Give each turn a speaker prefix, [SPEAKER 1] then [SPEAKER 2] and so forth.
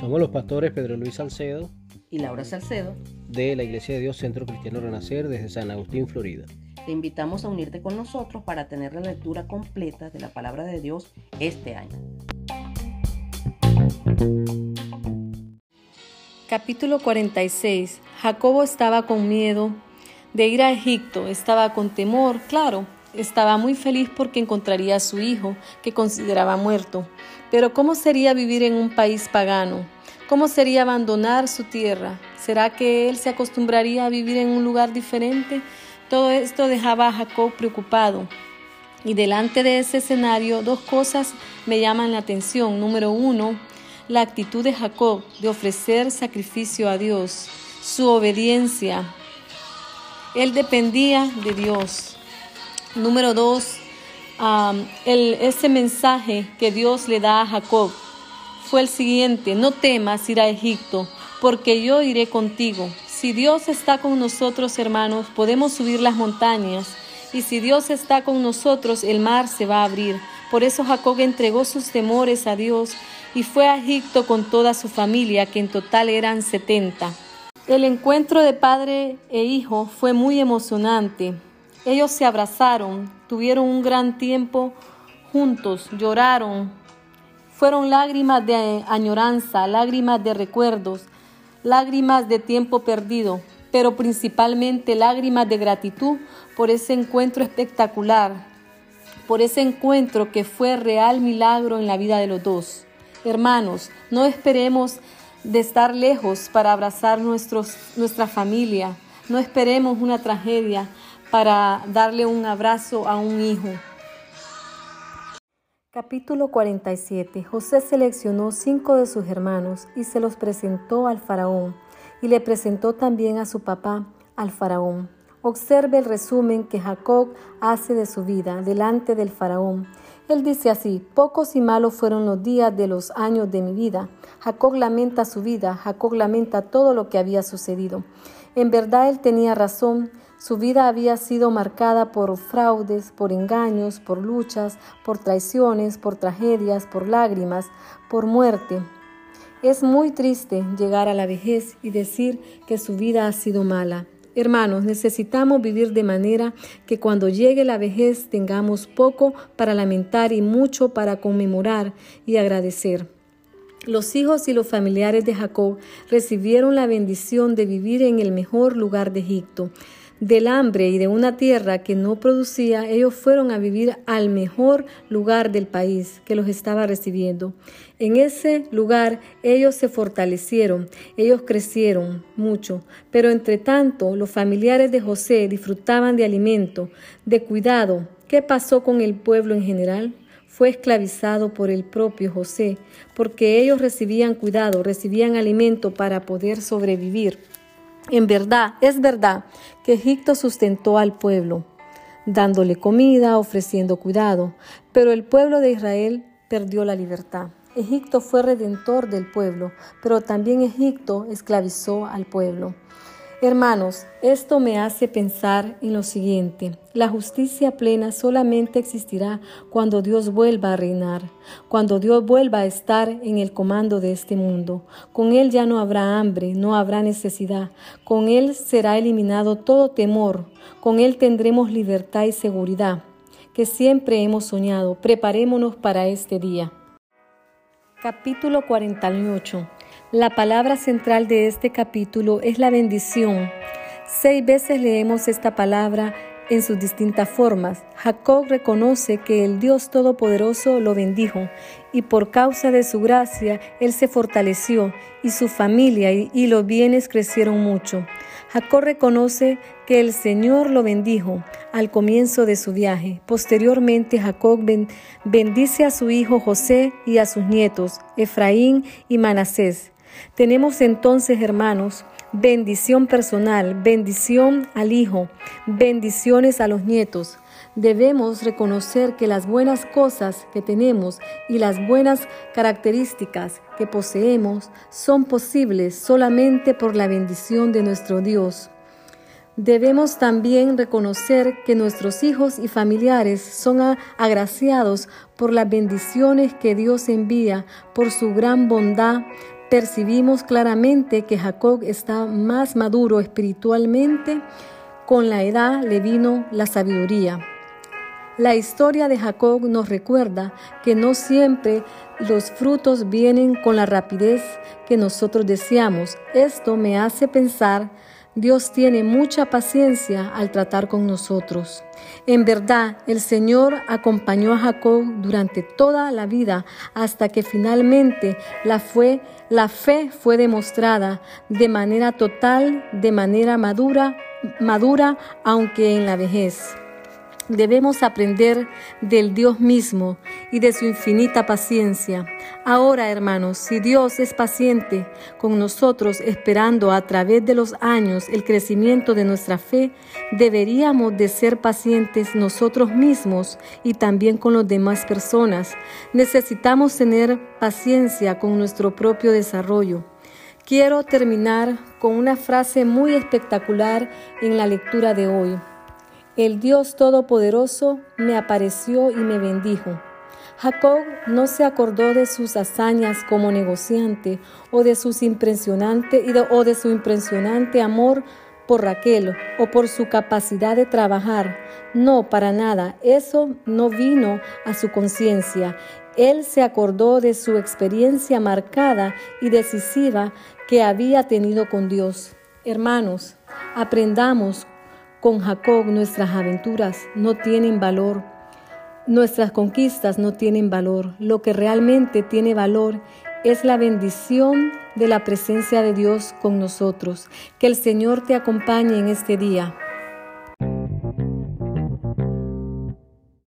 [SPEAKER 1] Somos los pastores Pedro Luis Salcedo
[SPEAKER 2] y Laura Salcedo
[SPEAKER 1] de la Iglesia de Dios Centro Cristiano Renacer desde San Agustín, Florida.
[SPEAKER 2] Te invitamos a unirte con nosotros para tener la lectura completa de la palabra de Dios este año.
[SPEAKER 3] Capítulo 46. Jacobo estaba con miedo de ir a Egipto, estaba con temor, claro, estaba muy feliz porque encontraría a su hijo, que consideraba muerto. Pero ¿cómo sería vivir en un país pagano? ¿Cómo sería abandonar su tierra? ¿Será que él se acostumbraría a vivir en un lugar diferente? Todo esto dejaba a Jacob preocupado. Y delante de ese escenario, dos cosas me llaman la atención. Número uno, la actitud de Jacob de ofrecer sacrificio a Dios, su obediencia. Él dependía de Dios. Número dos, ese mensaje que Dios le da a Jacob fue el siguiente, no temas ir a Egipto, porque yo iré contigo. Si Dios está con nosotros, hermanos, podemos subir las montañas, y si Dios está con nosotros, el mar se va a abrir. Por eso Jacob entregó sus temores a Dios y fue a Egipto con toda su familia, que en total eran setenta. El encuentro de padre e hijo fue muy emocionante. Ellos se abrazaron, tuvieron un gran tiempo juntos, lloraron. Fueron lágrimas de añoranza, lágrimas de recuerdos, lágrimas de tiempo perdido, pero principalmente lágrimas de gratitud por ese encuentro espectacular, por ese encuentro que fue real milagro en la vida de los dos. Hermanos, no esperemos de estar lejos para abrazar nuestros, nuestra familia. No esperemos una tragedia para darle un abrazo a un hijo. Capítulo 47. José seleccionó cinco de sus hermanos y se los presentó al faraón y le presentó también a su papá, al faraón. Observe el resumen que Jacob hace de su vida delante del faraón él dice así, pocos y malos fueron los días de los años de mi vida. Jacob lamenta su vida, Jacob lamenta todo lo que había sucedido. En verdad él tenía razón, su vida había sido marcada por fraudes, por engaños, por luchas, por traiciones, por tragedias, por lágrimas, por muerte. Es muy triste llegar a la vejez y decir que su vida ha sido mala. Hermanos, necesitamos vivir de manera que cuando llegue la vejez tengamos poco para lamentar y mucho para conmemorar y agradecer. Los hijos y los familiares de Jacob recibieron la bendición de vivir en el mejor lugar de Egipto del hambre y de una tierra que no producía, ellos fueron a vivir al mejor lugar del país que los estaba recibiendo. En ese lugar ellos se fortalecieron, ellos crecieron mucho, pero entre tanto los familiares de José disfrutaban de alimento, de cuidado. ¿Qué pasó con el pueblo en general? Fue esclavizado por el propio José, porque ellos recibían cuidado, recibían alimento para poder sobrevivir. En verdad, es verdad que Egipto sustentó al pueblo, dándole comida, ofreciendo cuidado, pero el pueblo de Israel perdió la libertad. Egipto fue redentor del pueblo, pero también Egipto esclavizó al pueblo. Hermanos, esto me hace pensar en lo siguiente. La justicia plena solamente existirá cuando Dios vuelva a reinar, cuando Dios vuelva a estar en el comando de este mundo. Con Él ya no habrá hambre, no habrá necesidad. Con Él será eliminado todo temor. Con Él tendremos libertad y seguridad que siempre hemos soñado. Preparémonos para este día. Capítulo 48 la palabra central de este capítulo es la bendición. Seis veces leemos esta palabra en sus distintas formas. Jacob reconoce que el Dios Todopoderoso lo bendijo y por causa de su gracia él se fortaleció y su familia y, los bienes crecieron mucho. Jacob reconoce que el Señor lo bendijo al comienzo de su viaje. Posteriormente Jacob bendice a su hijo José y a sus nietos, Efraín y Manasés. Tenemos entonces, hermanos, bendición personal, bendición al hijo, bendiciones a los nietos. Debemos reconocer que las buenas cosas que tenemos y las buenas características que poseemos son posibles solamente por la bendición de nuestro Dios. Debemos también reconocer que nuestros hijos y familiares son agraciados por las bendiciones que Dios envía, por su gran bondad. Percibimos claramente que Jacob está más maduro espiritualmente. Con la edad le vino la sabiduría. La historia de Jacob nos recuerda que no siempre los frutos vienen con la rapidez que nosotros deseamos. Esto me hace pensar Dios tiene mucha paciencia al tratar con nosotros. En verdad, el Señor acompañó a Jacob durante toda la vida hasta que finalmente la, fue, la fe fue demostrada de manera total, de manera madura, madura, aunque en la vejez. Debemos aprender del Dios mismo y de su infinita paciencia. Ahora, hermanos, si Dios es paciente con nosotros, esperando a través de los años el crecimiento de nuestra fe, deberíamos de ser pacientes nosotros mismos y también con las demás personas. Necesitamos tener paciencia con nuestro propio desarrollo. Quiero terminar con una frase muy espectacular en la lectura de hoy. El Dios Todopoderoso me apareció y me bendijo. Jacob no se acordó de sus hazañas como negociante o de, impresionante, o de su impresionante amor por Raquel o por su capacidad de trabajar. No, para nada. Eso no vino a su conciencia. Él se acordó de su experiencia marcada y decisiva que había tenido con Dios. Hermanos, aprendamos con Jacob nuestras aventuras no tienen valor, nuestras conquistas no tienen valor. Lo que realmente tiene valor es la bendición de la presencia de Dios con nosotros. Que el Señor te acompañe en este día.